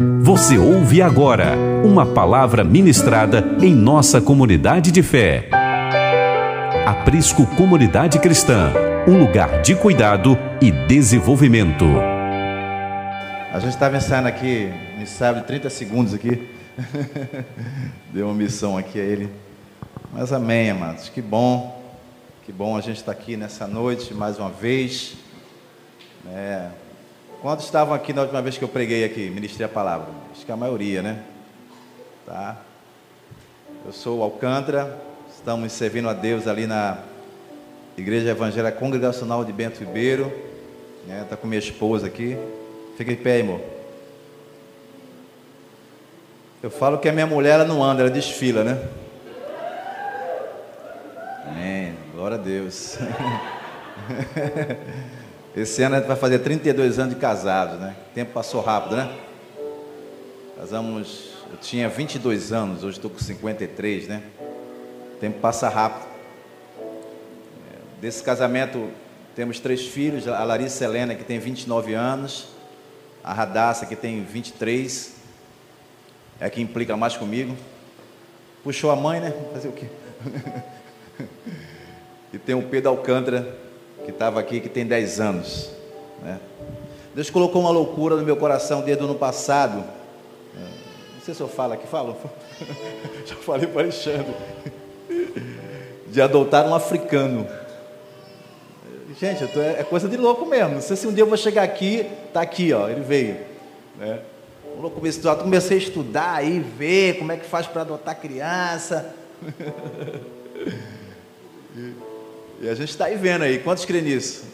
Você ouve agora uma palavra ministrada em nossa comunidade de fé. Aprisco Comunidade Cristã, um lugar de cuidado e desenvolvimento. A gente estava ensaiando aqui, me sabe, 30 segundos aqui. Deu uma missão aqui a ele. Mas amém, amados. Que bom, que bom a gente estar tá aqui nessa noite mais uma vez. É, Quantos estavam aqui na última vez que eu preguei aqui, ministrei a palavra? Acho que a maioria, né? Tá? Eu sou o Alcântara, estamos servindo a Deus ali na Igreja Evangélica Congregacional de Bento Ribeiro. Né? Tá com minha esposa aqui. Fica em pé, amor. Eu falo que a minha mulher ela não anda, ela desfila, né? Amém. Glória a Deus. Esse ano a gente vai fazer 32 anos de casados, né? O tempo passou rápido, né? Casamos, eu tinha 22 anos, hoje estou com 53, né? O tempo passa rápido. Desse casamento temos três filhos, a Larissa Helena, que tem 29 anos, a Radassa, que tem 23, é a que implica mais comigo. Puxou a mãe, né? Fazer o quê? e tem o Pedro Alcântara, que estava aqui, que tem 10 anos. Né? Deus colocou uma loucura no meu coração desde o ano passado. É, não sei se eu falo aqui, falo. Já falei para Alexandre. De adotar um africano. Gente, tô, é coisa de louco mesmo. Não sei se um dia eu vou chegar aqui, tá aqui, ó, ele veio. Né? Comecei a estudar aí, ver como é que faz para adotar criança. E a gente está aí vendo aí. Quantos crê nisso?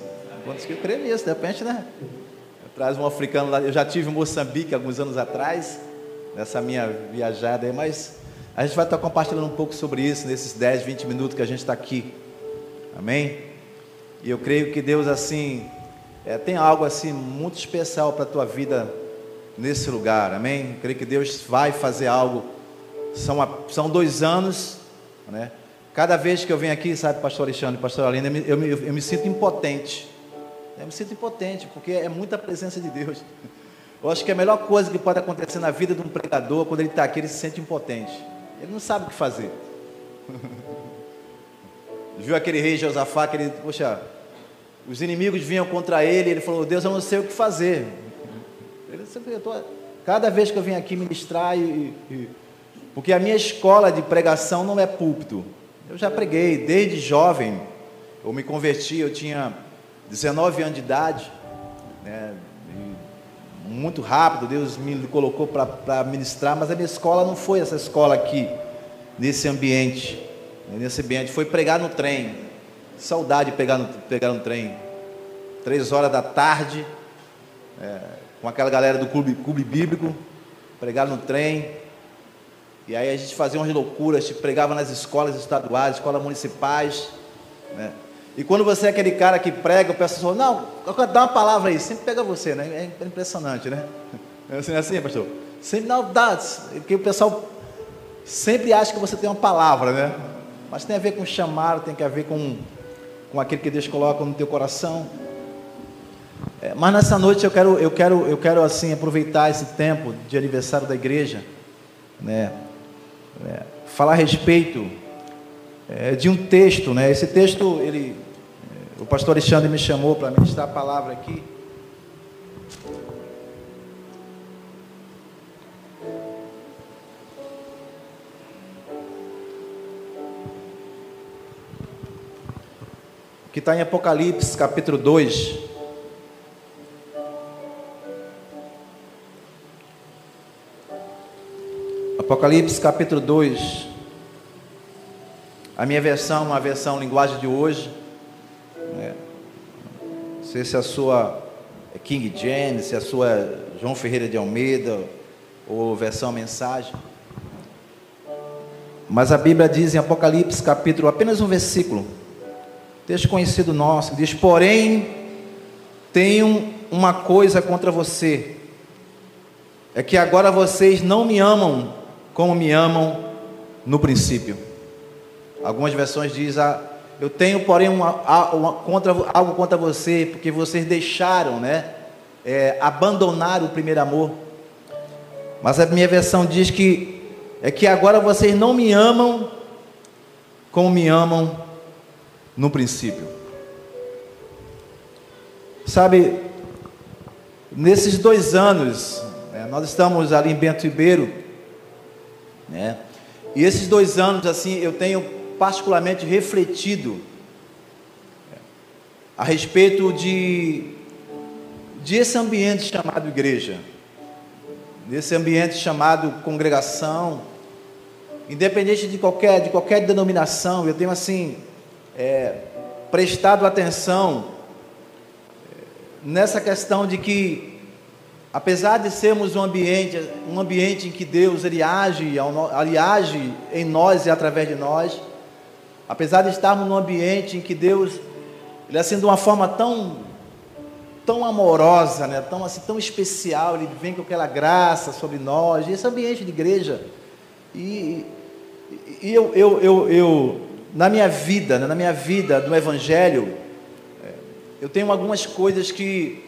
Quantos que crê nisso? De repente, né? Traz um africano lá. Eu já tive em Moçambique alguns anos atrás, nessa minha viajada aí, mas a gente vai estar compartilhando um pouco sobre isso nesses 10, 20 minutos que a gente está aqui. Amém? E eu creio que Deus, assim, é, tem algo assim muito especial para a tua vida nesse lugar. Amém? Eu creio que Deus vai fazer algo. São, são dois anos, né? Cada vez que eu venho aqui, sabe, pastor Alexandre, pastor Alina, eu me, eu, eu me sinto impotente. Eu me sinto impotente, porque é muita presença de Deus. Eu acho que a melhor coisa que pode acontecer na vida de um pregador, quando ele está aqui, ele se sente impotente. Ele não sabe o que fazer. Viu aquele rei Josafá, que ele, poxa, os inimigos vinham contra ele, ele falou, Deus, eu não sei o que fazer. Ele sempre, tô, cada vez que eu venho aqui ministrar, e, e, porque a minha escola de pregação não é púlpito, eu já preguei desde jovem. Eu me converti, eu tinha 19 anos de idade, né, muito rápido, Deus me colocou para ministrar, mas a minha escola não foi essa escola aqui, nesse ambiente. Né, nesse ambiente, foi pregar no trem. Saudade de pegar no, pegar no trem. Três horas da tarde, é, com aquela galera do clube, clube bíblico, pregar no trem, e aí a gente fazia umas loucuras, tipo, pregava nas escolas estaduais, escolas municipais. Né? E quando você é aquele cara que prega, o pessoal não, dá uma palavra aí, sempre pega você, né? É impressionante, né? É assim, é assim pastor? Sempre não dá, porque o pessoal sempre acha que você tem uma palavra, né? Mas tem a ver com chamar, tem a ver com, com aquilo que Deus coloca no teu coração. É, mas nessa noite eu quero, eu quero, eu quero assim aproveitar esse tempo de aniversário da igreja, né? É, falar a respeito é, de um texto, né? Esse texto, ele, é, o pastor Alexandre me chamou para ministrar a palavra aqui. Que está em Apocalipse capítulo 2. Apocalipse capítulo 2. A minha versão, uma versão linguagem de hoje. Né? Não sei se a sua é King James, se a sua é João Ferreira de Almeida, ou versão mensagem. Mas a Bíblia diz em Apocalipse capítulo, apenas um versículo, texto conhecido nosso, diz: Porém, tenho uma coisa contra você, é que agora vocês não me amam como me amam no princípio. Algumas versões dizem, ah, eu tenho, porém, uma, uma, contra, algo contra você, porque vocês deixaram, né, é, abandonar o primeiro amor. Mas a minha versão diz que é que agora vocês não me amam como me amam no princípio. Sabe, nesses dois anos, né, nós estamos ali em Bento Ribeiro, né? E esses dois anos, assim, eu tenho particularmente refletido a respeito de, de esse ambiente chamado igreja, desse ambiente chamado congregação, independente de qualquer, de qualquer denominação, eu tenho assim é, prestado atenção é, nessa questão de que, apesar de sermos um ambiente, um ambiente em que Deus ele age, ele age em nós e através de nós, apesar de estarmos num ambiente em que Deus ele é assim de uma forma tão tão amorosa, né? tão assim tão especial, ele vem com aquela graça sobre nós, esse ambiente de igreja. E, e eu, eu, eu, eu, na minha vida, né? na minha vida do Evangelho, é, eu tenho algumas coisas que,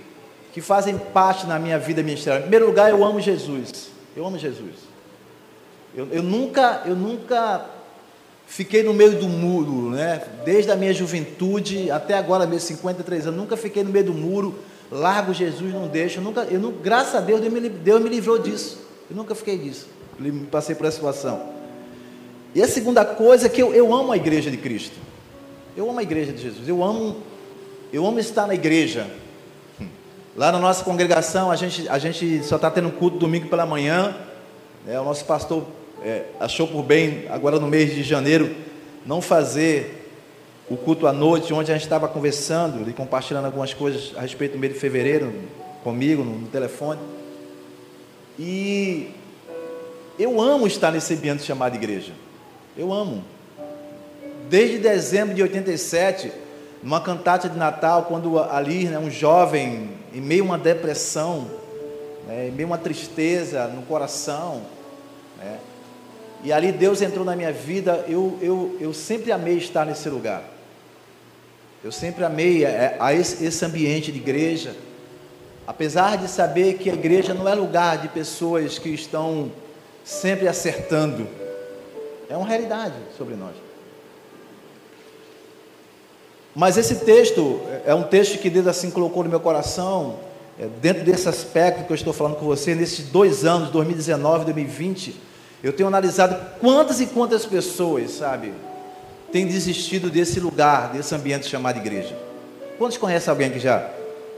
que fazem parte na minha vida ministerial. Em primeiro lugar, eu amo Jesus. Eu amo Jesus. Eu, eu nunca, eu nunca Fiquei no meio do muro, né? Desde a minha juventude até agora, meus 53 anos, nunca fiquei no meio do muro. Largo Jesus, não deixo. Eu nunca, eu não, graças a Deus, Deus me, Deus me livrou disso. Eu nunca fiquei disso. Eu passei por essa situação. E a segunda coisa é que eu, eu amo a igreja de Cristo. Eu amo a igreja de Jesus. Eu amo, eu amo estar na igreja. Lá na nossa congregação, a gente, a gente só está tendo culto domingo pela manhã. Né? O nosso pastor é, achou por bem, agora no mês de janeiro, não fazer o culto à noite, onde a gente estava conversando e compartilhando algumas coisas a respeito do mês de fevereiro, comigo, no, no telefone. E eu amo estar nesse ambiente chamado igreja. Eu amo. Desde dezembro de 87, numa cantata de Natal, quando ali, né, um jovem, em meio a uma depressão, né, em meio a uma tristeza no coração, né, e ali Deus entrou na minha vida, eu, eu, eu sempre amei estar nesse lugar. Eu sempre amei a, é, a esse, esse ambiente de igreja. Apesar de saber que a igreja não é lugar de pessoas que estão sempre acertando. É uma realidade sobre nós. Mas esse texto é um texto que Deus assim colocou no meu coração, é, dentro desse aspecto que eu estou falando com você, nesses dois anos, 2019 e 2020 eu tenho analisado quantas e quantas pessoas, sabe, têm desistido desse lugar, desse ambiente chamado igreja. Quantos conhecem alguém que já,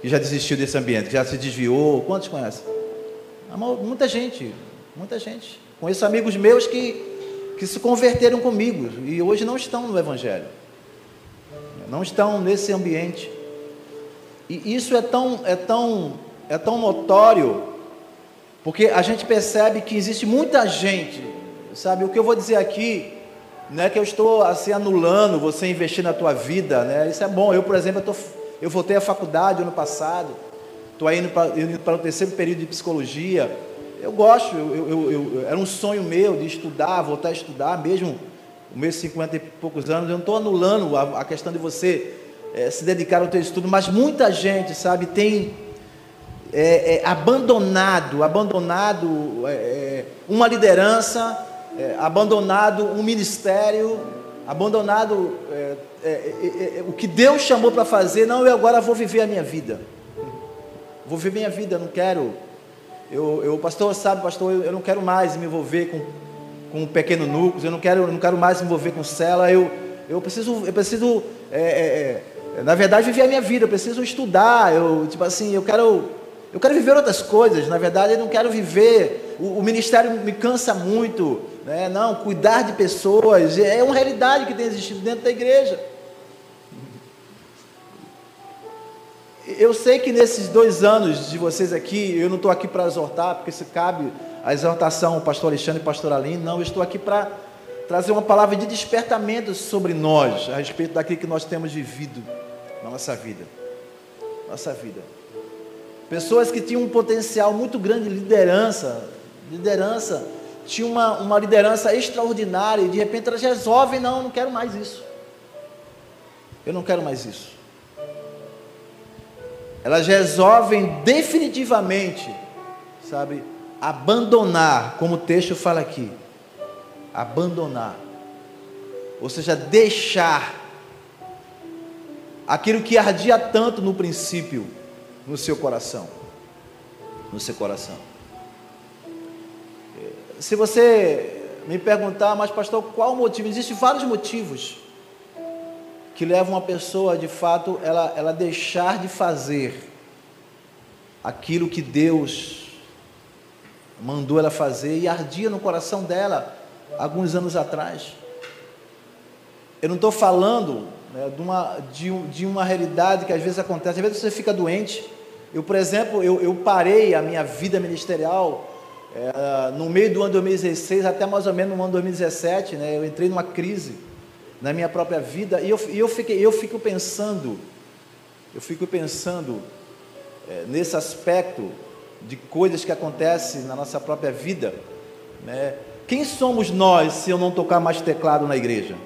que já desistiu desse ambiente, já se desviou? Quantos conhecem? Muita gente, muita gente. Conheço amigos meus que, que se converteram comigo e hoje não estão no Evangelho, não estão nesse ambiente. E isso é tão, é tão, é tão notório porque a gente percebe que existe muita gente, sabe? O que eu vou dizer aqui não é que eu estou assim anulando você investir na tua vida, né? Isso é bom. Eu, por exemplo, eu, tô, eu voltei à faculdade ano passado, estou indo para, o terceiro período de psicologia. Eu gosto, eu, eu, eu, era um sonho meu de estudar, voltar a estudar, mesmo os meus 50 e poucos anos. Eu não estou anulando a, a, questão de você é, se dedicar ao teu estudo, mas muita gente, sabe, tem é, é, abandonado, abandonado uma liderança, abandonado um ministério, abandonado o que Deus chamou para fazer. Não, eu agora vou viver a minha vida. Vou viver minha vida, não quero. Eu, eu pastor, sabe, pastor, eu, eu não quero mais me envolver com, com pequeno núcleos, eu não quero, não quero mais me envolver com cela. Eu, eu preciso, eu preciso na verdade, viver a minha vida, eu preciso estudar, eu, tipo assim, eu quero eu quero viver outras coisas, na verdade, eu não quero viver. O, o ministério me cansa muito. Né? Não, cuidar de pessoas é uma realidade que tem existido dentro da igreja. Eu sei que nesses dois anos de vocês aqui, eu não estou aqui para exortar, porque se cabe a exortação ao pastor Alexandre e pastor Aline, não, eu estou aqui para trazer uma palavra de despertamento sobre nós, a respeito daquilo que nós temos vivido na nossa vida. Nossa vida. Pessoas que tinham um potencial muito grande de liderança, liderança, tinha uma, uma liderança extraordinária e de repente elas resolvem, não, eu não quero mais isso. Eu não quero mais isso. Elas resolvem definitivamente, sabe, abandonar, como o texto fala aqui, abandonar, ou seja, deixar aquilo que ardia tanto no princípio no seu coração, no seu coração. Se você me perguntar, mas pastor, qual o motivo? Existem vários motivos que levam uma pessoa, de fato, ela, ela deixar de fazer aquilo que Deus mandou ela fazer e ardia no coração dela alguns anos atrás. Eu não estou falando né, de, uma, de, de, uma realidade que às vezes acontece, às vezes você fica doente. Eu, por exemplo, eu, eu parei a minha vida ministerial é, no meio do ano 2016 até mais ou menos no ano 2017, né, eu entrei numa crise na minha própria vida e eu, e eu, fiquei, eu fico pensando, eu fico pensando é, nesse aspecto de coisas que acontecem na nossa própria vida, né? Quem somos nós se eu não tocar mais teclado na igreja?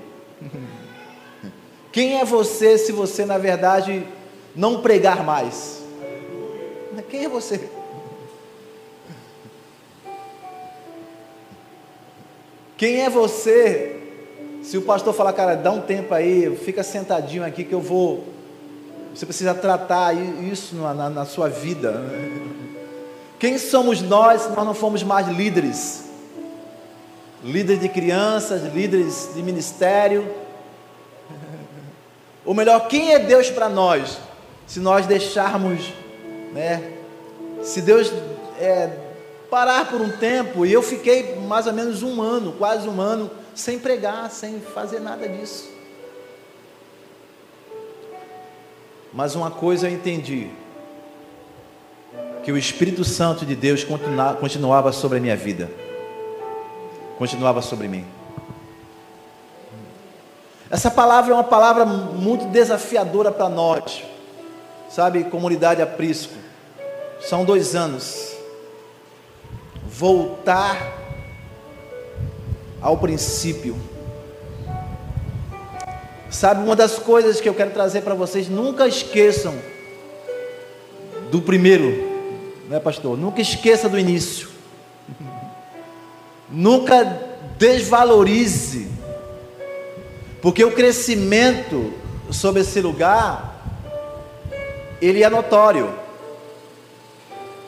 Quem é você se você, na verdade, não pregar mais? Quem é você? Quem é você se o pastor falar, cara, dá um tempo aí, fica sentadinho aqui que eu vou. Você precisa tratar isso na, na, na sua vida. Quem somos nós se nós não fomos mais líderes? Líderes de crianças, líderes de ministério. Ou melhor, quem é Deus para nós? Se nós deixarmos, né? Se Deus é, parar por um tempo, e eu fiquei mais ou menos um ano, quase um ano, sem pregar, sem fazer nada disso. Mas uma coisa eu entendi: que o Espírito Santo de Deus continuava sobre a minha vida, continuava sobre mim. Essa palavra é uma palavra muito desafiadora para nós, sabe, comunidade aprisco. São dois anos. Voltar ao princípio. Sabe, uma das coisas que eu quero trazer para vocês, nunca esqueçam do primeiro, né, pastor? Nunca esqueça do início. Nunca desvalorize, porque o crescimento sobre esse lugar, ele é notório.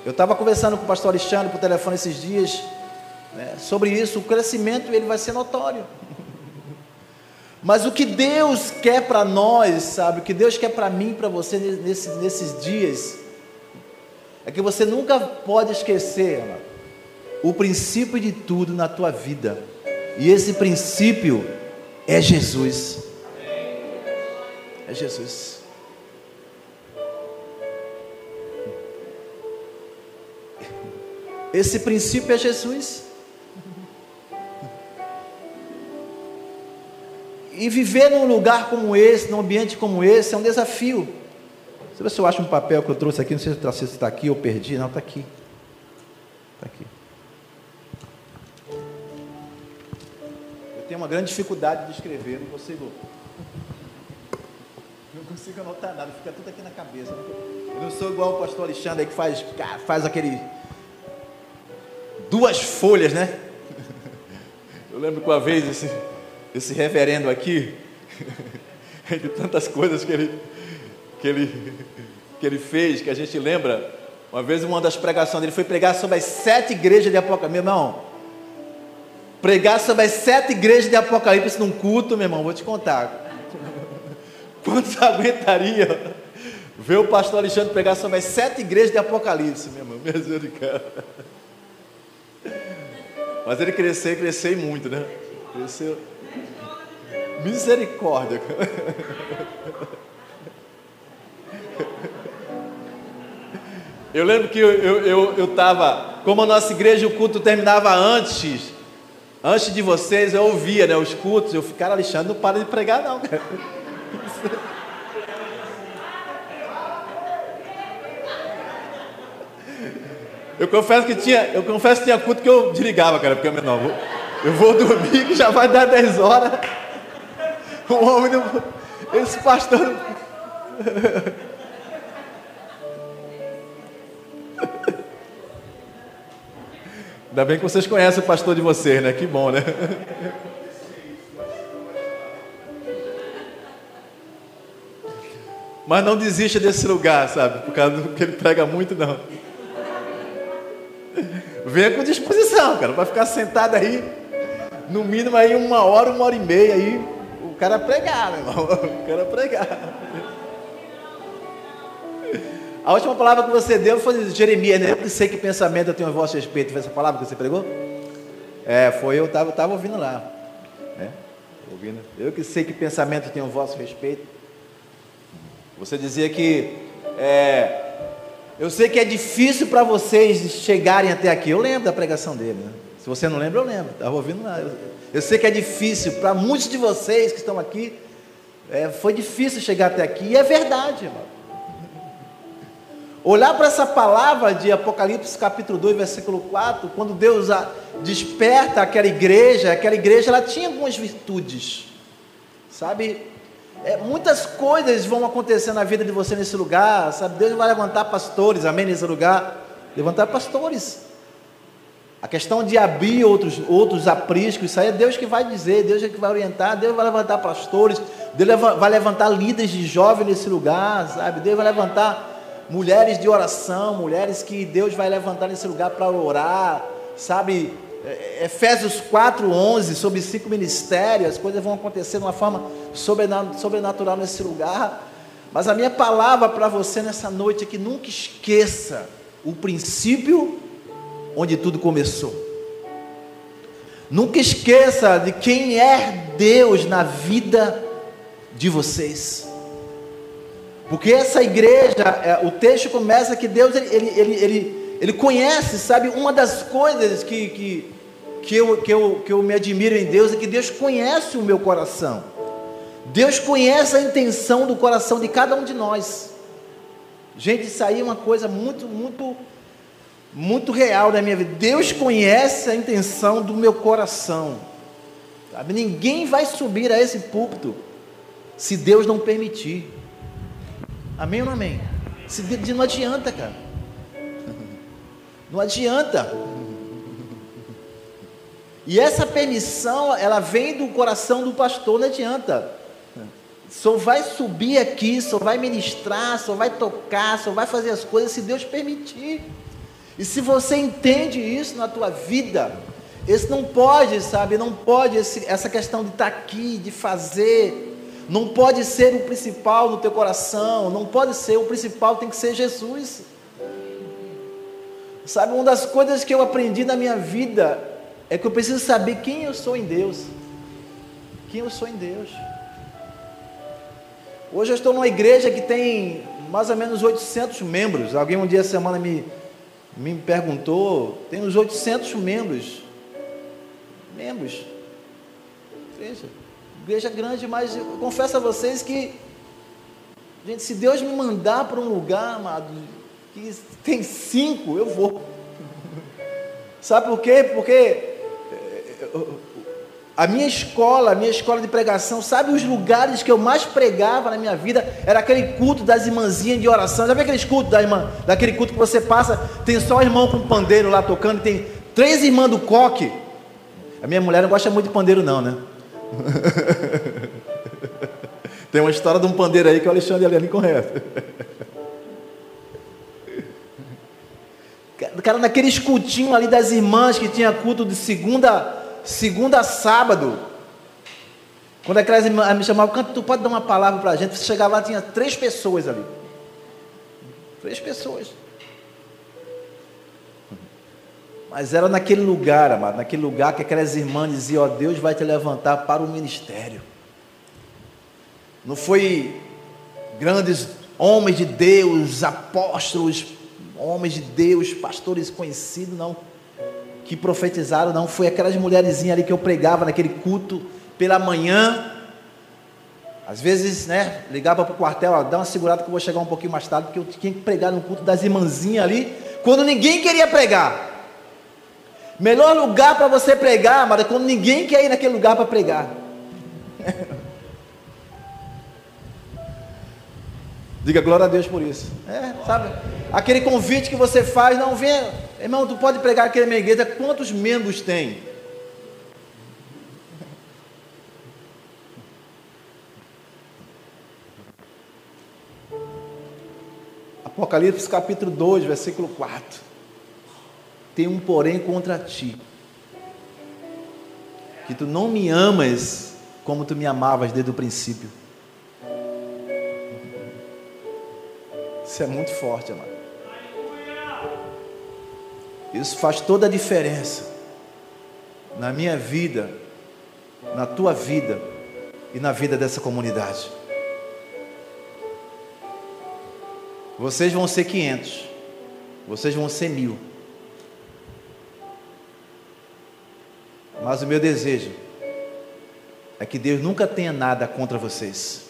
Eu estava conversando com o pastor Alexandre por telefone esses dias, né, sobre isso, o crescimento ele vai ser notório. Mas o que Deus quer para nós, sabe, o que Deus quer para mim, para você nesses, nesses dias, é que você nunca pode esquecer amado, o princípio de tudo na tua vida. E esse princípio é Jesus. É Jesus. Esse princípio é Jesus. E viver num lugar como esse, num ambiente como esse, é um desafio. Se você acha um papel que eu trouxe aqui, não sei se está aqui ou perdi, não, está aqui. Está aqui. Eu tenho uma grande dificuldade de escrever, não consigo. Não consigo anotar nada, fica tudo aqui na cabeça. Eu não sou igual o pastor Alexandre que faz, faz aquele. duas folhas, né? Eu lembro que uma vez esse esse reverendo aqui, de tantas coisas que ele, que, ele, que ele fez, que a gente lembra, uma vez uma das pregações dele foi pregar sobre as sete igrejas de Apocalipse. Meu irmão, pregar sobre as sete igrejas de Apocalipse num culto, meu irmão, vou te contar. Quantos aguentaria ver o pastor Alexandre pregar sobre as sete igrejas de Apocalipse, meu irmão? Misericórdia. Mas ele cresceu, cresceu muito, né? Cresceu. Misericórdia. Eu lembro que eu estava, eu, eu, como a nossa igreja, o culto terminava antes, antes de vocês, eu ouvia né, os cultos, eu ficava, Alexandre, não para de pregar não, cara. Eu confesso que tinha, eu confesso que tinha culto que eu desligava, cara, porque eu não, eu vou dormir que já vai dar 10 horas. O homem não. Esse pastor. Ainda bem que vocês conhecem o pastor de vocês, né? Que bom, né? Mas não desista desse lugar, sabe? Por causa do que ele prega muito, não. Venha com disposição, cara, para ficar sentado aí, no mínimo aí uma hora, uma hora e meia aí, o cara pregar, meu irmão. O cara pregar. A última palavra que você deu foi Jeremias, né? Eu sei que pensamento eu tenho a vosso respeito. Foi essa palavra que você pregou? É, foi eu, estava tava ouvindo lá. Né? Ouvindo. Eu que sei que pensamento eu tenho a vosso respeito. Você dizia que é, eu sei que é difícil para vocês chegarem até aqui. Eu lembro da pregação dele. Né? Se você não lembra, eu lembro. Estava ouvindo lá. Eu, eu, sei que é difícil para muitos de vocês que estão aqui. É, foi difícil chegar até aqui. E é verdade, irmão. Olhar para essa palavra de Apocalipse capítulo 2, versículo 4, quando Deus desperta aquela igreja, aquela igreja ela tinha algumas virtudes, sabe? É, muitas coisas vão acontecer na vida de você nesse lugar, sabe? Deus vai levantar pastores, amém, nesse lugar. Levantar pastores. A questão de abrir outros, outros apriscos, isso aí é Deus que vai dizer, Deus é que vai orientar, Deus vai levantar pastores, Deus vai levantar líderes de jovens nesse lugar, sabe? Deus vai levantar mulheres de oração, mulheres que Deus vai levantar nesse lugar para orar, sabe? É, Efésios 4:11 sobre cinco ministérios, as coisas vão acontecer de uma forma sobrenatural nesse lugar. Mas a minha palavra para você nessa noite é que nunca esqueça o princípio onde tudo começou. Nunca esqueça de quem é Deus na vida de vocês. Porque essa igreja, é, o texto começa que Deus ele, ele, ele, ele, conhece, sabe, uma das coisas que, que, que eu, que, eu, que eu me admiro em Deus é que Deus conhece o meu coração. Deus conhece a intenção do coração de cada um de nós. Gente, isso aí é uma coisa muito, muito, muito real da minha vida. Deus conhece a intenção do meu coração. Sabe? Ninguém vai subir a esse púlpito se Deus não permitir. Amém ou não amém? Se, não adianta, cara. Não adianta. E essa permissão, ela vem do coração do pastor, não adianta. Só vai subir aqui, só vai ministrar, só vai tocar, só vai fazer as coisas se Deus permitir. E se você entende isso na tua vida, esse não pode, sabe, não pode esse, essa questão de estar aqui, de fazer, não pode ser o principal no teu coração, não pode ser, o principal tem que ser Jesus. Sabe, uma das coisas que eu aprendi na minha vida é que eu preciso saber quem eu sou em Deus. Quem eu sou em Deus. Hoje eu estou numa igreja que tem mais ou menos 800 membros. Alguém um dia essa semana me, me perguntou, tem uns 800 membros. Membros. Igreja. Igreja grande, mas eu confesso a vocês que, gente, se Deus me mandar para um lugar, amado, que tem cinco, eu vou. Sabe por quê? Porque a minha escola, a minha escola de pregação, sabe os lugares que eu mais pregava na minha vida? Era aquele culto das irmãzinhas de oração. Sabe aqueles cultos da irmã, daquele culto que você passa, tem só o irmão com pandeiro lá tocando, tem três irmãs do coque. A minha mulher não gosta muito de pandeiro, não, né? tem uma história de um pandeiro aí que o Alexandre ali conhece. Cara, naquele escutinho ali das irmãs que tinha culto de segunda segunda a sábado, quando aquelas irmãs me chamavam, canto, tu pode dar uma palavra para a gente? Você chegava lá, tinha três pessoas ali. Três pessoas. Mas era naquele lugar, amado, naquele lugar que aquelas irmãs diziam, ó, Deus vai te levantar para o ministério. Não foi grandes homens de Deus, apóstolos, homens de Deus, pastores conhecidos, não que profetizaram, não, foi aquelas mulherzinhas ali que eu pregava naquele culto pela manhã. Às vezes, né, ligava para o quartel, ó, dá uma segurada que eu vou chegar um pouquinho mais tarde, porque eu tinha que pregar no culto das irmãzinhas ali, quando ninguém queria pregar. Melhor lugar para você pregar, mas é quando ninguém quer ir naquele lugar para pregar. Diga glória a Deus por isso. É, sabe? Aquele convite que você faz, não venha Irmão, tu pode pregar aqui na minha igreja, quantos membros tem? Apocalipse capítulo 2, versículo 4. Tem um porém contra ti, que tu não me amas como tu me amavas desde o princípio. Isso é muito forte, amado. Isso faz toda a diferença na minha vida, na tua vida e na vida dessa comunidade. Vocês vão ser 500, vocês vão ser mil. Mas o meu desejo é que Deus nunca tenha nada contra vocês.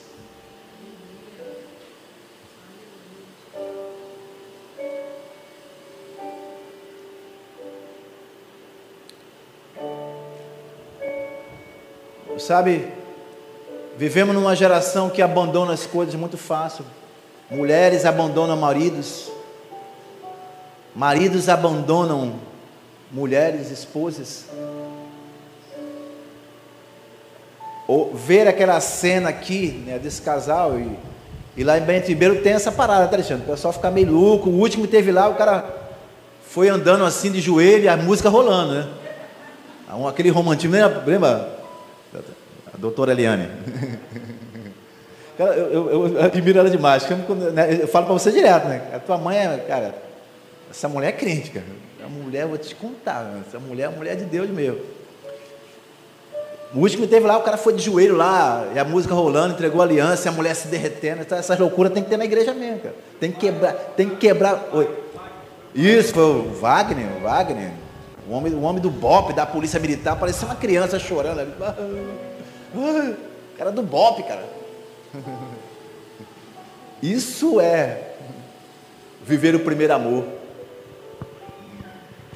Sabe, vivemos numa geração que abandona as coisas muito fácil. Mulheres abandonam maridos. Maridos abandonam mulheres, esposas. Ou ver aquela cena aqui, né, desse casal e, e lá em Bento Ribeiro tem essa parada, tá Alexandre? O pessoal fica meio louco. O último que teve lá, o cara foi andando assim de joelho a música rolando, né? Aquele romantismo, lembra? lembra a doutora Eliane. Cara, eu, eu, eu, admiro ela demais. Né, eu falo para você direto, né? A tua mãe é, cara, essa mulher é crente, cara. A mulher, vou te contar, essa mulher é mulher de Deus mesmo. O último teve lá, o cara foi de joelho lá, e a música rolando, entregou a aliança, e a mulher se derretendo. Então, essas loucuras tem que ter na igreja mesmo, cara. Tem que quebrar, tem que quebrar. Oi. Isso, foi o Wagner, o Wagner. O homem, o homem do BOP, da polícia militar, parecia uma criança chorando ali. Cara do BOP, cara. Isso é viver o primeiro amor.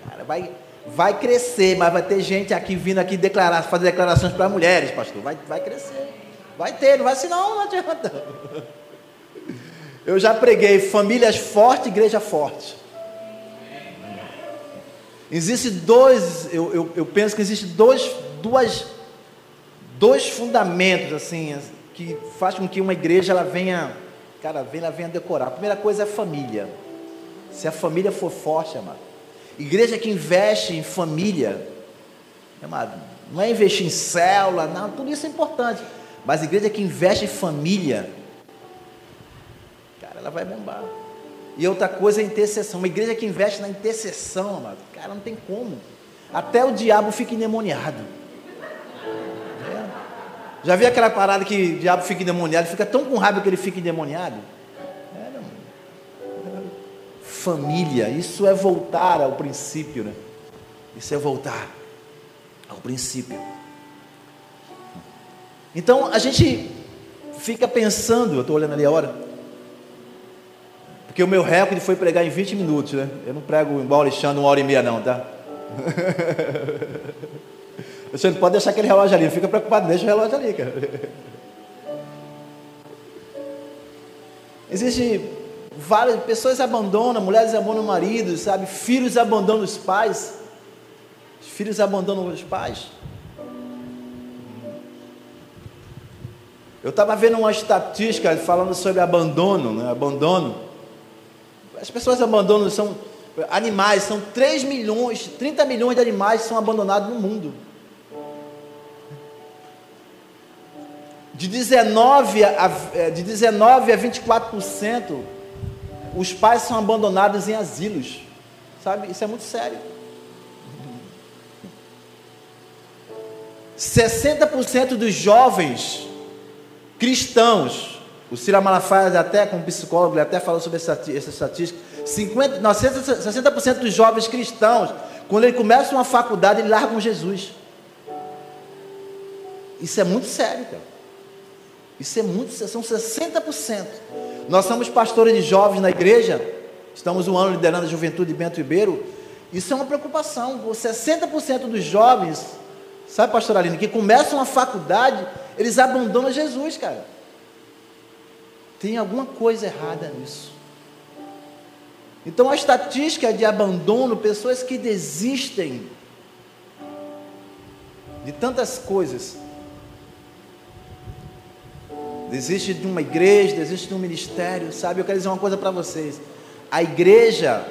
Cara, vai, vai crescer, mas vai ter gente aqui vindo aqui declarar, fazer declarações para mulheres, pastor. Vai, vai crescer. Vai ter, não vai ser não, não adianta. Eu já preguei famílias fortes, igreja forte. Existe dois, eu, eu, eu penso que existe dois, duas, dois fundamentos assim que faz com que uma igreja ela venha, cara, ela venha decorar. A primeira coisa é a família. Se a família for forte, amado. Igreja que investe em família, não é investir em célula, não, tudo isso é importante. Mas igreja que investe em família, cara, ela vai bombar. E outra coisa é intercessão. Uma igreja que investe na intercessão, amado, cara, não tem como. Até o diabo fica endemoniado. Já vi aquela parada que o diabo fica endemoniado, fica tão com raiva que ele fica endemoniado? Família, isso é voltar ao princípio, né? Isso é voltar ao princípio. Então a gente fica pensando, eu estou olhando ali a hora, porque o meu recorde foi pregar em 20 minutos, né? Eu não prego igual o Alexandre uma hora e meia, não, tá? Você não pode deixar aquele relógio ali, não fica preocupado, deixa o relógio ali, cara. Existe várias pessoas abandonam, mulheres abandonam maridos, sabe? Filhos abandonam os pais. Os filhos abandonam os pais. Eu estava vendo uma estatística falando sobre abandono, né? Abandono. As pessoas abandonam, são animais, são 3 milhões, 30 milhões de animais que são abandonados no mundo. De 19 a, é, de 19 a 24%, os pais são abandonados em asilos. Sabe? Isso é muito sério. 60% dos jovens cristãos, o Cira Malafaia até como psicólogo, ele até falou sobre essa, essa estatística, 50, não, 60% dos jovens cristãos, quando ele começa uma faculdade, ele largam Jesus. Isso é muito sério, cara. Isso é muito, são 60%. Nós somos pastores de jovens na igreja, estamos um ano liderando a juventude de Bento Ribeiro. Isso é uma preocupação. 60% dos jovens, sabe, pastor Aline, que começam a faculdade, eles abandonam Jesus, cara. Tem alguma coisa errada nisso. Então a estatística de abandono, pessoas que desistem de tantas coisas. Desiste de uma igreja, desiste de um ministério, sabe? Eu quero dizer uma coisa para vocês. A igreja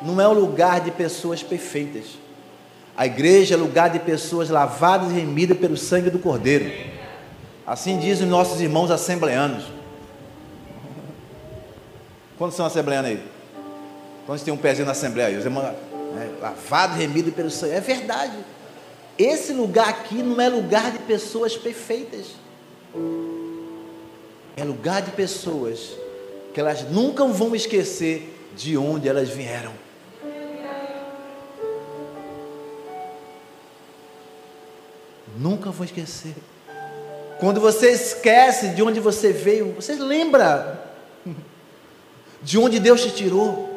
não é um lugar de pessoas perfeitas. A igreja é lugar de pessoas lavadas e remidas pelo sangue do Cordeiro. Assim dizem os nossos irmãos assembleanos. Quantos são assembleanos aí? Quantos tem um pezinho na assembleia aí? Os irmãos, é, lavado e remido pelo sangue. É verdade. Esse lugar aqui não é lugar de pessoas perfeitas. É lugar de pessoas que elas nunca vão esquecer de onde elas vieram. Nunca vou esquecer. Quando você esquece de onde você veio, você lembra de onde Deus te tirou.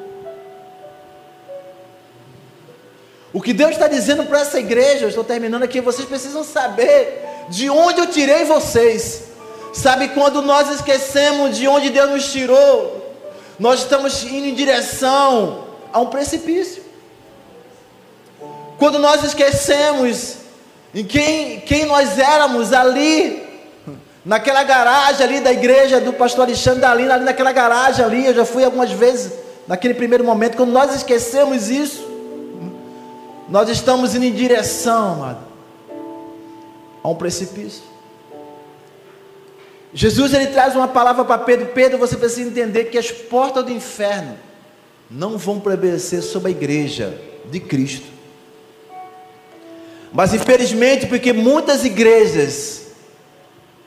O que Deus está dizendo para essa igreja, eu estou terminando aqui, vocês precisam saber de onde eu tirei vocês. Sabe quando nós esquecemos de onde Deus nos tirou, nós estamos indo em direção a um precipício. Quando nós esquecemos em quem, quem nós éramos ali, naquela garagem ali da igreja do pastor Alexandre Dalina, ali naquela garagem ali, eu já fui algumas vezes naquele primeiro momento, quando nós esquecemos isso, nós estamos indo em direção, amado, a um precipício. Jesus ele traz uma palavra para Pedro: Pedro, você precisa entender que as portas do inferno não vão prevalecer sobre a igreja de Cristo. Mas infelizmente, porque muitas igrejas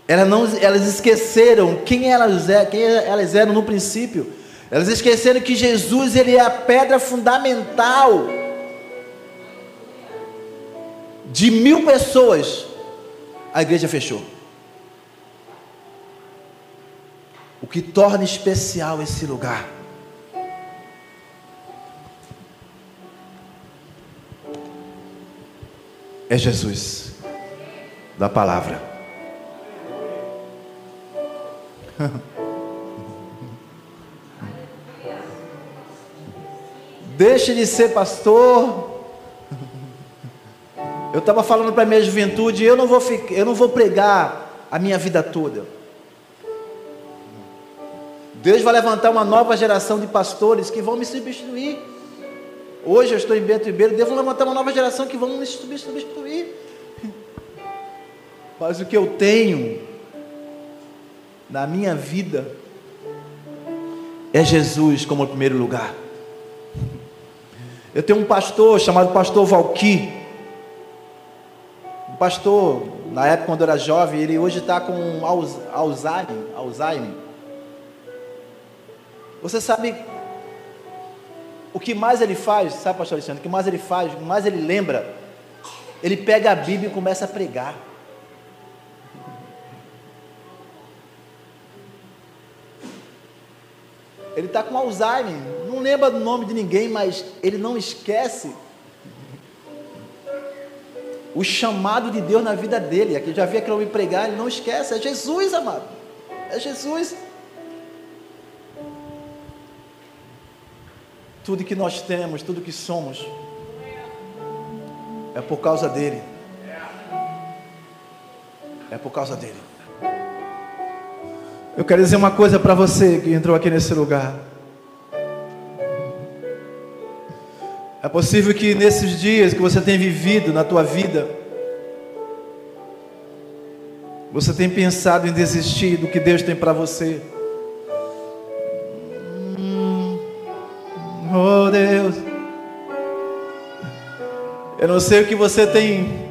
elas, não, elas esqueceram quem elas, é, quem elas eram no princípio. Elas esqueceram que Jesus ele é a pedra fundamental de mil pessoas. A igreja fechou. O que torna especial esse lugar é Jesus, da palavra. Deixe de ser pastor. Eu estava falando para a minha juventude, eu não vou eu não vou pregar a minha vida toda. Deus vai levantar uma nova geração de pastores que vão me substituir. Hoje eu estou em Bento Ribeiro, Deus vai levantar uma nova geração que vão me substituir. Mas o que eu tenho na minha vida é Jesus como primeiro lugar. Eu tenho um pastor chamado Pastor Valqui. Um pastor, na época quando eu era jovem, ele hoje está com Alzheimer. Alzheimer. Você sabe o que mais ele faz, sabe, pastor Alexandre? O que mais ele faz, o que mais ele lembra? Ele pega a Bíblia e começa a pregar. Ele está com Alzheimer, não lembra do nome de ninguém, mas ele não esquece o chamado de Deus na vida dele. Aqui já vi aquele homem pregar, ele não esquece, é Jesus, amado. É Jesus. Tudo que nós temos, tudo que somos, é por causa dele. É por causa dele. Eu quero dizer uma coisa para você que entrou aqui nesse lugar. É possível que nesses dias que você tem vivido na tua vida, você tem pensado em desistir do que Deus tem para você. Deus. Eu não sei o que você tem.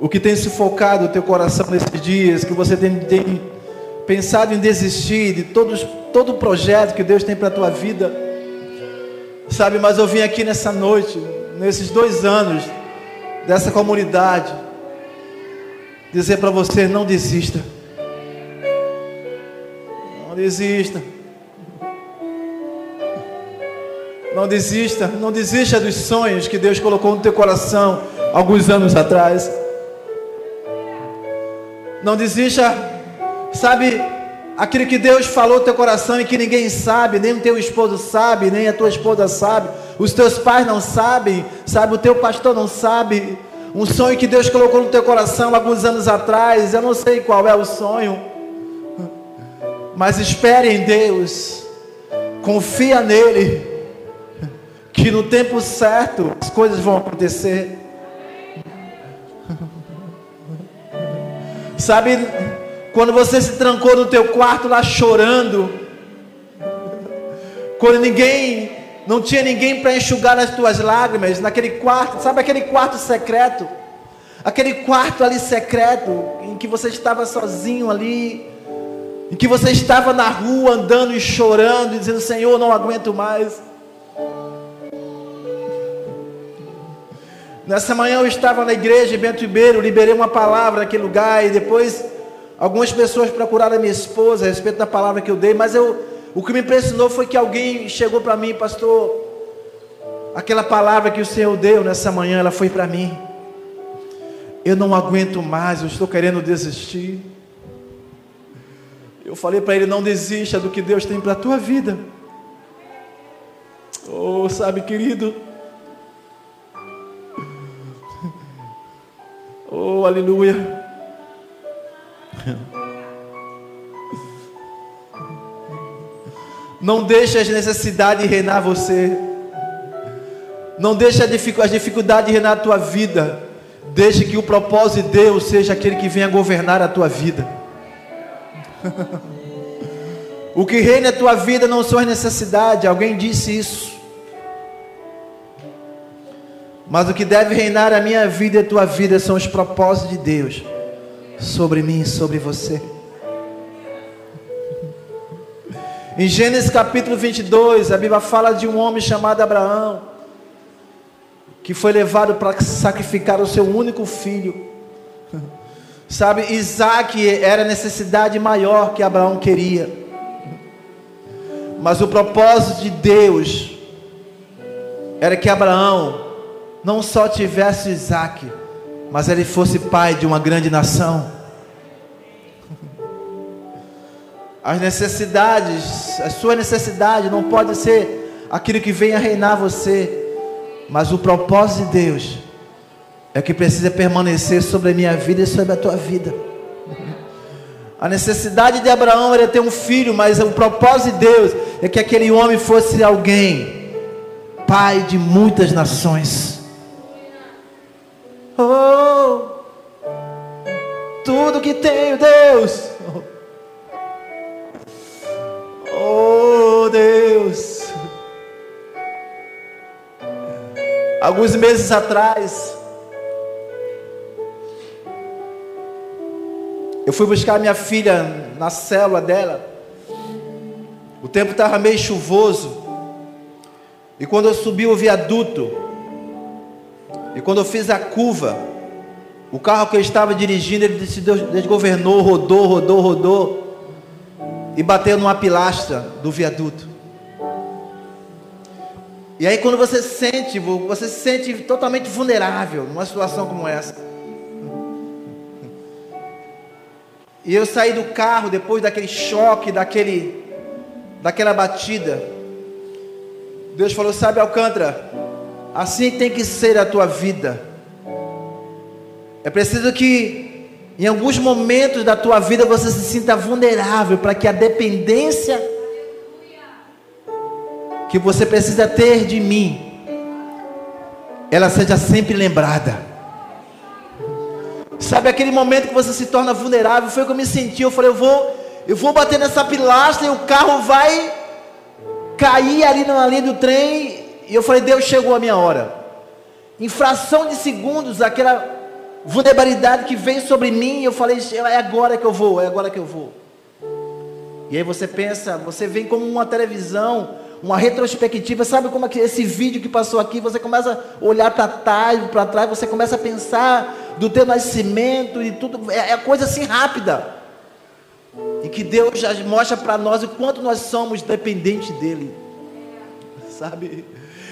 O que tem sufocado o teu coração nesses dias, que você tem, tem pensado em desistir de todos, todo o projeto que Deus tem para a tua vida. Sabe, mas eu vim aqui nessa noite, nesses dois anos dessa comunidade, dizer para você: não desista. Não desista. Não desista, não desista dos sonhos que Deus colocou no teu coração alguns anos atrás. Não desista, sabe, aquilo que Deus falou no teu coração e que ninguém sabe, nem o teu esposo sabe, nem a tua esposa sabe, os teus pais não sabem, sabe, o teu pastor não sabe, um sonho que Deus colocou no teu coração alguns anos atrás, eu não sei qual é o sonho, mas espere em Deus, confia nele, que no tempo certo as coisas vão acontecer. Sabe, quando você se trancou no teu quarto lá chorando, quando ninguém, não tinha ninguém para enxugar as tuas lágrimas, naquele quarto, sabe aquele quarto secreto? Aquele quarto ali secreto, em que você estava sozinho ali, em que você estava na rua andando e chorando, dizendo: Senhor, não aguento mais. Nessa manhã eu estava na igreja em Bento Ribeiro, liberei uma palavra naquele lugar e depois algumas pessoas procuraram a minha esposa a respeito da palavra que eu dei, mas eu, o que me impressionou foi que alguém chegou para mim, pastor, aquela palavra que o Senhor deu nessa manhã, ela foi para mim. Eu não aguento mais, eu estou querendo desistir. Eu falei para ele: não desista do que Deus tem para a tua vida. Oh, sabe, querido, Oh, aleluia. Não deixe as necessidades reinar você. Não deixe as dificuldades reinar a tua vida. Deixe que o propósito de Deus seja aquele que venha governar a tua vida. o que reina a tua vida não são as necessidades. Alguém disse isso. Mas o que deve reinar a minha vida e a tua vida são os propósitos de Deus sobre mim e sobre você. Em Gênesis capítulo 22, a Bíblia fala de um homem chamado Abraão, que foi levado para sacrificar o seu único filho. Sabe, Isaac era a necessidade maior que Abraão queria. Mas o propósito de Deus era que Abraão não só tivesse Isaac, mas ele fosse pai de uma grande nação. As necessidades, a sua necessidade não pode ser aquilo que venha reinar você, mas o propósito de Deus é que precisa permanecer sobre a minha vida e sobre a tua vida. A necessidade de Abraão era ter um filho, mas o propósito de Deus é que aquele homem fosse alguém, pai de muitas nações. Oh, tudo que tenho, Deus. Oh, Deus. Alguns meses atrás, eu fui buscar minha filha na célula dela. O tempo estava meio chuvoso. E quando eu subi o viaduto, e quando eu fiz a curva, o carro que eu estava dirigindo, ele se desgovernou, rodou, rodou, rodou e bateu numa pilastra do viaduto. E aí quando você sente, você se sente totalmente vulnerável numa situação como essa. E eu saí do carro depois daquele choque, daquele, daquela batida. Deus falou: Sabe, Alcântara, Assim tem que ser a tua vida. É preciso que em alguns momentos da tua vida você se sinta vulnerável para que a dependência que você precisa ter de mim ela seja sempre lembrada. Sabe aquele momento que você se torna vulnerável? Foi o que eu me senti. Eu falei, eu vou, eu vou bater nessa pilastra e o carro vai cair ali na linha do trem e eu falei, Deus chegou a minha hora. Em fração de segundos, aquela vulnerabilidade que veio sobre mim, eu falei, é agora que eu vou, é agora que eu vou. E aí você pensa, você vem como uma televisão, uma retrospectiva, sabe como é esse vídeo que passou aqui, você começa a olhar para trás, para trás, você começa a pensar do teu nascimento e tudo, é, é coisa assim rápida. E que Deus já mostra para nós o quanto nós somos dependentes dele. Sabe?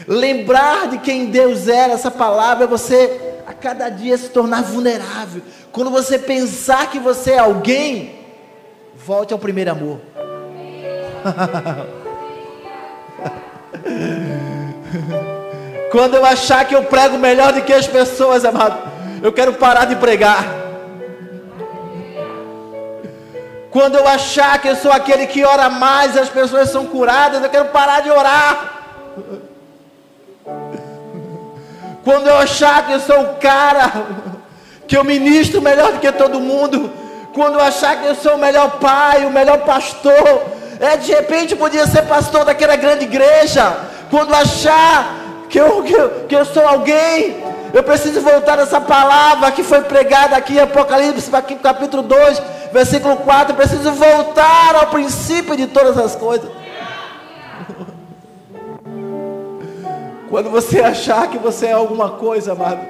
Lembrar de quem Deus era, essa palavra, é você a cada dia se tornar vulnerável. Quando você pensar que você é alguém, Volte ao primeiro amor. Quando eu achar que eu prego melhor do que as pessoas, amado, eu quero parar de pregar. Quando eu achar que eu sou aquele que ora mais e as pessoas são curadas, eu quero parar de orar. Quando eu achar que eu sou o cara que eu ministro melhor do que todo mundo, quando eu achar que eu sou o melhor pai, o melhor pastor, é de repente podia ser pastor daquela grande igreja. Quando achar que eu, que eu, que eu sou alguém, eu preciso voltar nessa palavra que foi pregada aqui em Apocalipse, aqui no capítulo 2, versículo 4. Eu preciso voltar ao princípio de todas as coisas. Quando você achar que você é alguma coisa, amado.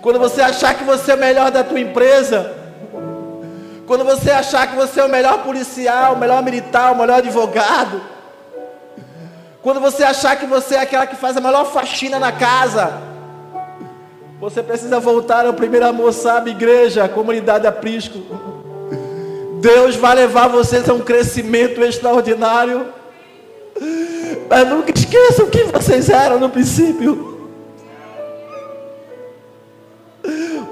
Quando você achar que você é o melhor da tua empresa. Quando você achar que você é o melhor policial, o melhor militar, o melhor advogado. Quando você achar que você é aquela que faz a melhor faxina na casa. Você precisa voltar ao primeiro amor, sabe, igreja, comunidade aprisco. Deus vai levar vocês a um crescimento extraordinário. Mas nunca esqueçam quem vocês eram no princípio.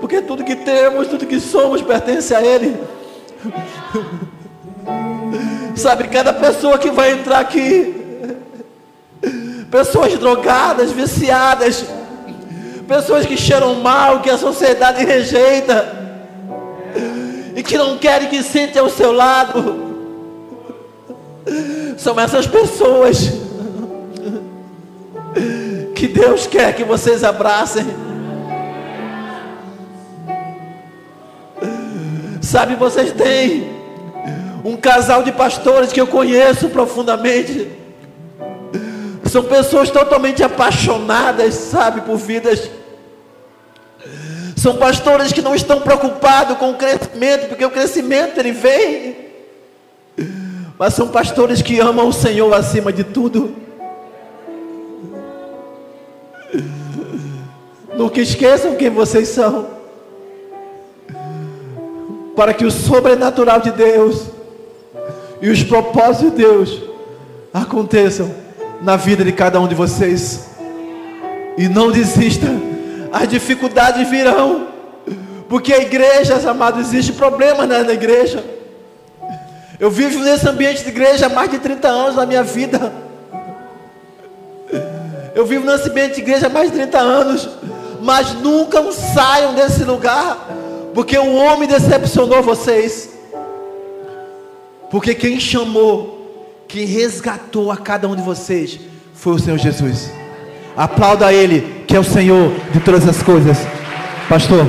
Porque tudo que temos, tudo que somos pertence a Ele. Sabe, cada pessoa que vai entrar aqui, pessoas drogadas, viciadas, pessoas que cheiram mal, que a sociedade rejeita, e que não querem que sente ao seu lado, são essas pessoas que Deus quer que vocês abracem. Sabe, vocês têm um casal de pastores que eu conheço profundamente. São pessoas totalmente apaixonadas, sabe, por vidas. São pastores que não estão preocupados com o crescimento, porque o crescimento ele vem. Mas são pastores que amam o Senhor acima de tudo. Nunca esqueçam quem vocês são. Para que o sobrenatural de Deus e os propósitos de Deus aconteçam na vida de cada um de vocês. E não desista, as dificuldades virão, porque a igreja, amados, existe problema na igreja. Eu vivo nesse ambiente de igreja há mais de 30 anos na minha vida. Eu vivo nesse ambiente de igreja há mais de 30 anos, mas nunca saiam desse lugar, porque o homem decepcionou vocês. Porque quem chamou, quem resgatou a cada um de vocês foi o Senhor Jesus. Aplauda Ele, que é o Senhor de todas as coisas. Pastor.